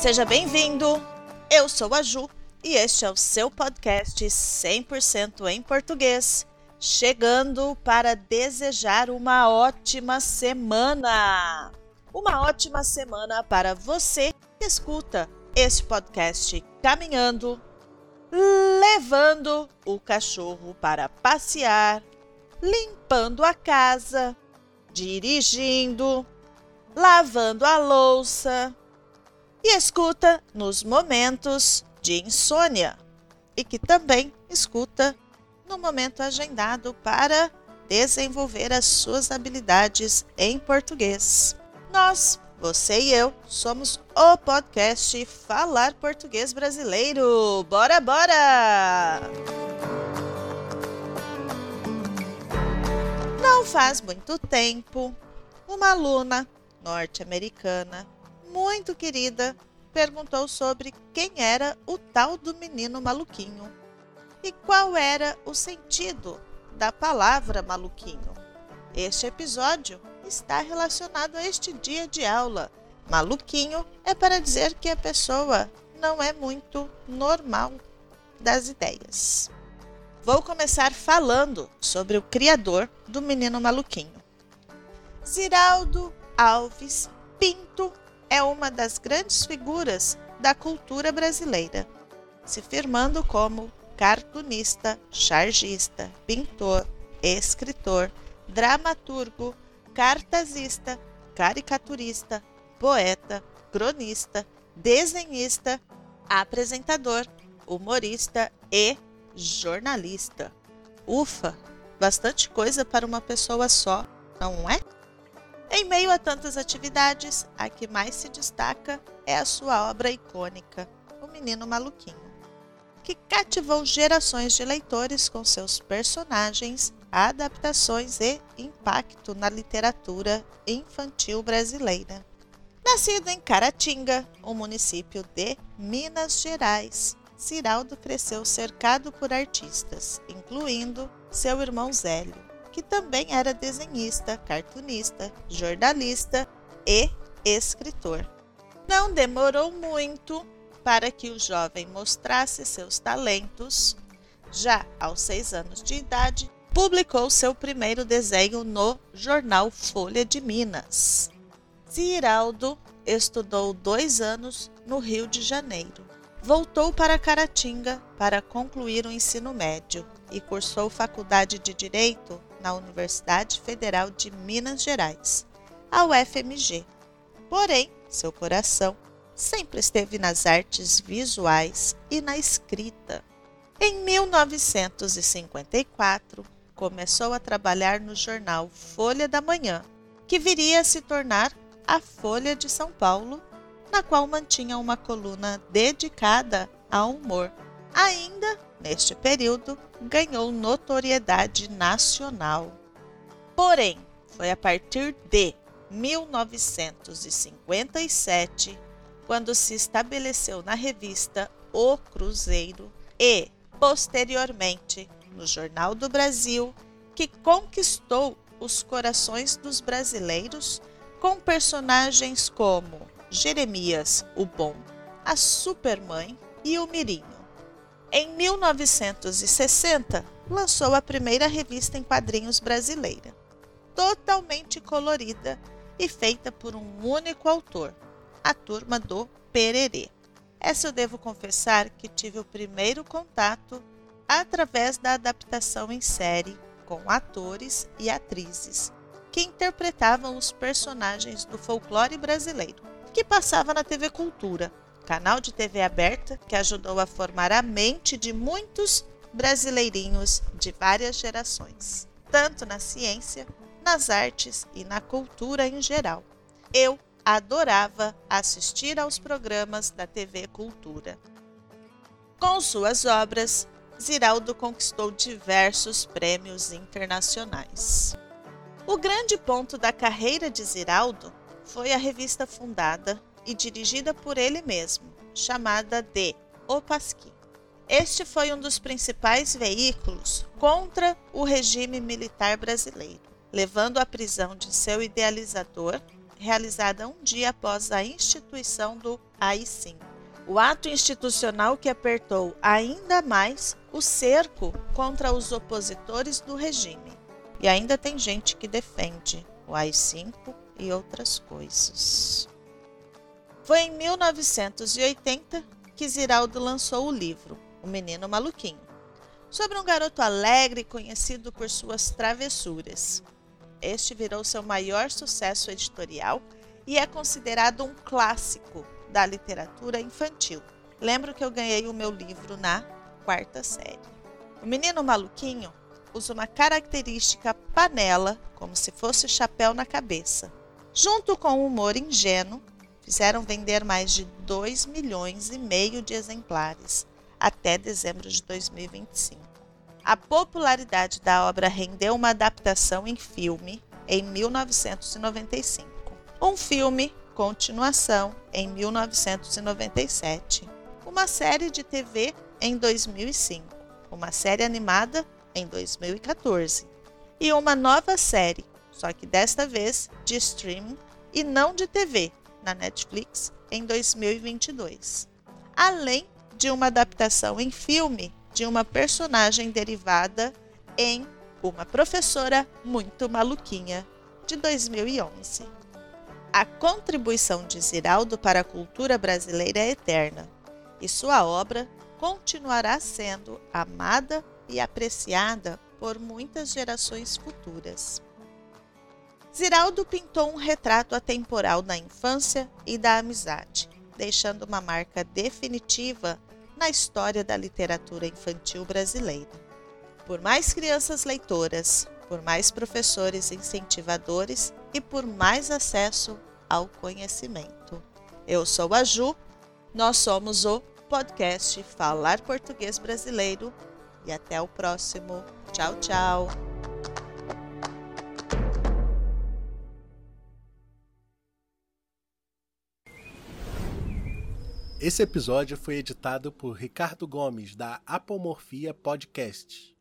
Seja bem-vindo! Eu sou a Ju e este é o seu podcast 100% em português, chegando para desejar uma ótima semana! Uma ótima semana para você que escuta este podcast caminhando, levando o cachorro para passear, limpando a casa, dirigindo, lavando a louça e escuta nos momentos de insônia e que também escuta no momento agendado para desenvolver as suas habilidades em português. Nós, você e eu, somos o podcast Falar Português Brasileiro. Bora, bora! Não faz muito tempo, uma aluna norte-americana muito querida perguntou sobre quem era o tal do menino maluquinho e qual era o sentido da palavra maluquinho. Este episódio está relacionado a este dia de aula. Maluquinho é para dizer que a pessoa não é muito normal das ideias. Vou começar falando sobre o criador do menino maluquinho. Ziraldo Alves Pinto é uma das grandes figuras da cultura brasileira, se firmando como cartunista, chargista, pintor, escritor, dramaturgo, cartazista, caricaturista, poeta, cronista, desenhista, apresentador, humorista e jornalista. Ufa, bastante coisa para uma pessoa só, não é? Em meio a tantas atividades, a que mais se destaca é a sua obra icônica, O Menino Maluquinho, que cativou gerações de leitores com seus personagens, adaptações e impacto na literatura infantil brasileira. Nascido em Caratinga, um município de Minas Gerais, Ciraldo cresceu cercado por artistas, incluindo seu irmão Zélio que também era desenhista, cartunista, jornalista e escritor. Não demorou muito para que o jovem mostrasse seus talentos. Já aos seis anos de idade, publicou seu primeiro desenho no jornal Folha de Minas. Ziraldo estudou dois anos no Rio de Janeiro. Voltou para Caratinga para concluir o ensino médio e cursou faculdade de Direito na Universidade Federal de Minas Gerais, a UFMG. Porém, seu coração sempre esteve nas artes visuais e na escrita. Em 1954, começou a trabalhar no jornal Folha da Manhã, que viria a se tornar a Folha de São Paulo, na qual mantinha uma coluna dedicada ao humor. Ainda neste período, ganhou notoriedade nacional. Porém, foi a partir de 1957 quando se estabeleceu na revista O Cruzeiro e, posteriormente, no Jornal do Brasil, que conquistou os corações dos brasileiros com personagens como Jeremias o Bom, a Supermãe e o Mirinho. Em 1960, lançou a primeira revista em quadrinhos brasileira, totalmente colorida e feita por um único autor, a turma do Pererê. Essa eu devo confessar que tive o primeiro contato através da adaptação em série com atores e atrizes que interpretavam os personagens do folclore brasileiro, que passava na TV Cultura canal de TV aberta que ajudou a formar a mente de muitos brasileirinhos de várias gerações, tanto na ciência, nas artes e na cultura em geral. Eu adorava assistir aos programas da TV Cultura. Com suas obras, Ziraldo conquistou diversos prêmios internacionais. O grande ponto da carreira de Ziraldo foi a revista fundada e dirigida por ele mesmo, chamada de O Pasquim. Este foi um dos principais veículos contra o regime militar brasileiro, levando à prisão de seu idealizador, realizada um dia após a instituição do AI-5. O ato institucional que apertou ainda mais o cerco contra os opositores do regime. E ainda tem gente que defende o AI-5 e outras coisas. Foi em 1980 que Ziraldo lançou o livro O Menino Maluquinho, sobre um garoto alegre conhecido por suas travessuras. Este virou seu maior sucesso editorial e é considerado um clássico da literatura infantil. Lembro que eu ganhei o meu livro na quarta série. O menino maluquinho usa uma característica panela, como se fosse chapéu na cabeça. Junto com o humor ingênuo, fizeram vender mais de 2 milhões e meio de exemplares até dezembro de 2025. A popularidade da obra rendeu uma adaptação em filme em 1995, um filme continuação em 1997, uma série de TV em 2005, uma série animada em 2014 e uma nova série, só que desta vez de streaming e não de TV, na Netflix em 2022. Além de uma adaptação em filme de uma personagem derivada em Uma Professora Muito Maluquinha, de 2011. A contribuição de Ziraldo para a cultura brasileira é eterna e sua obra continuará sendo amada e apreciada por muitas gerações futuras. Ziraldo pintou um retrato atemporal da infância e da amizade, deixando uma marca definitiva na história da literatura infantil brasileira. Por mais crianças leitoras, por mais professores incentivadores e por mais acesso ao conhecimento. Eu sou a Ju, nós somos o podcast Falar Português Brasileiro e até o próximo. Tchau, tchau! Esse episódio foi editado por Ricardo Gomes, da Apomorfia Podcast.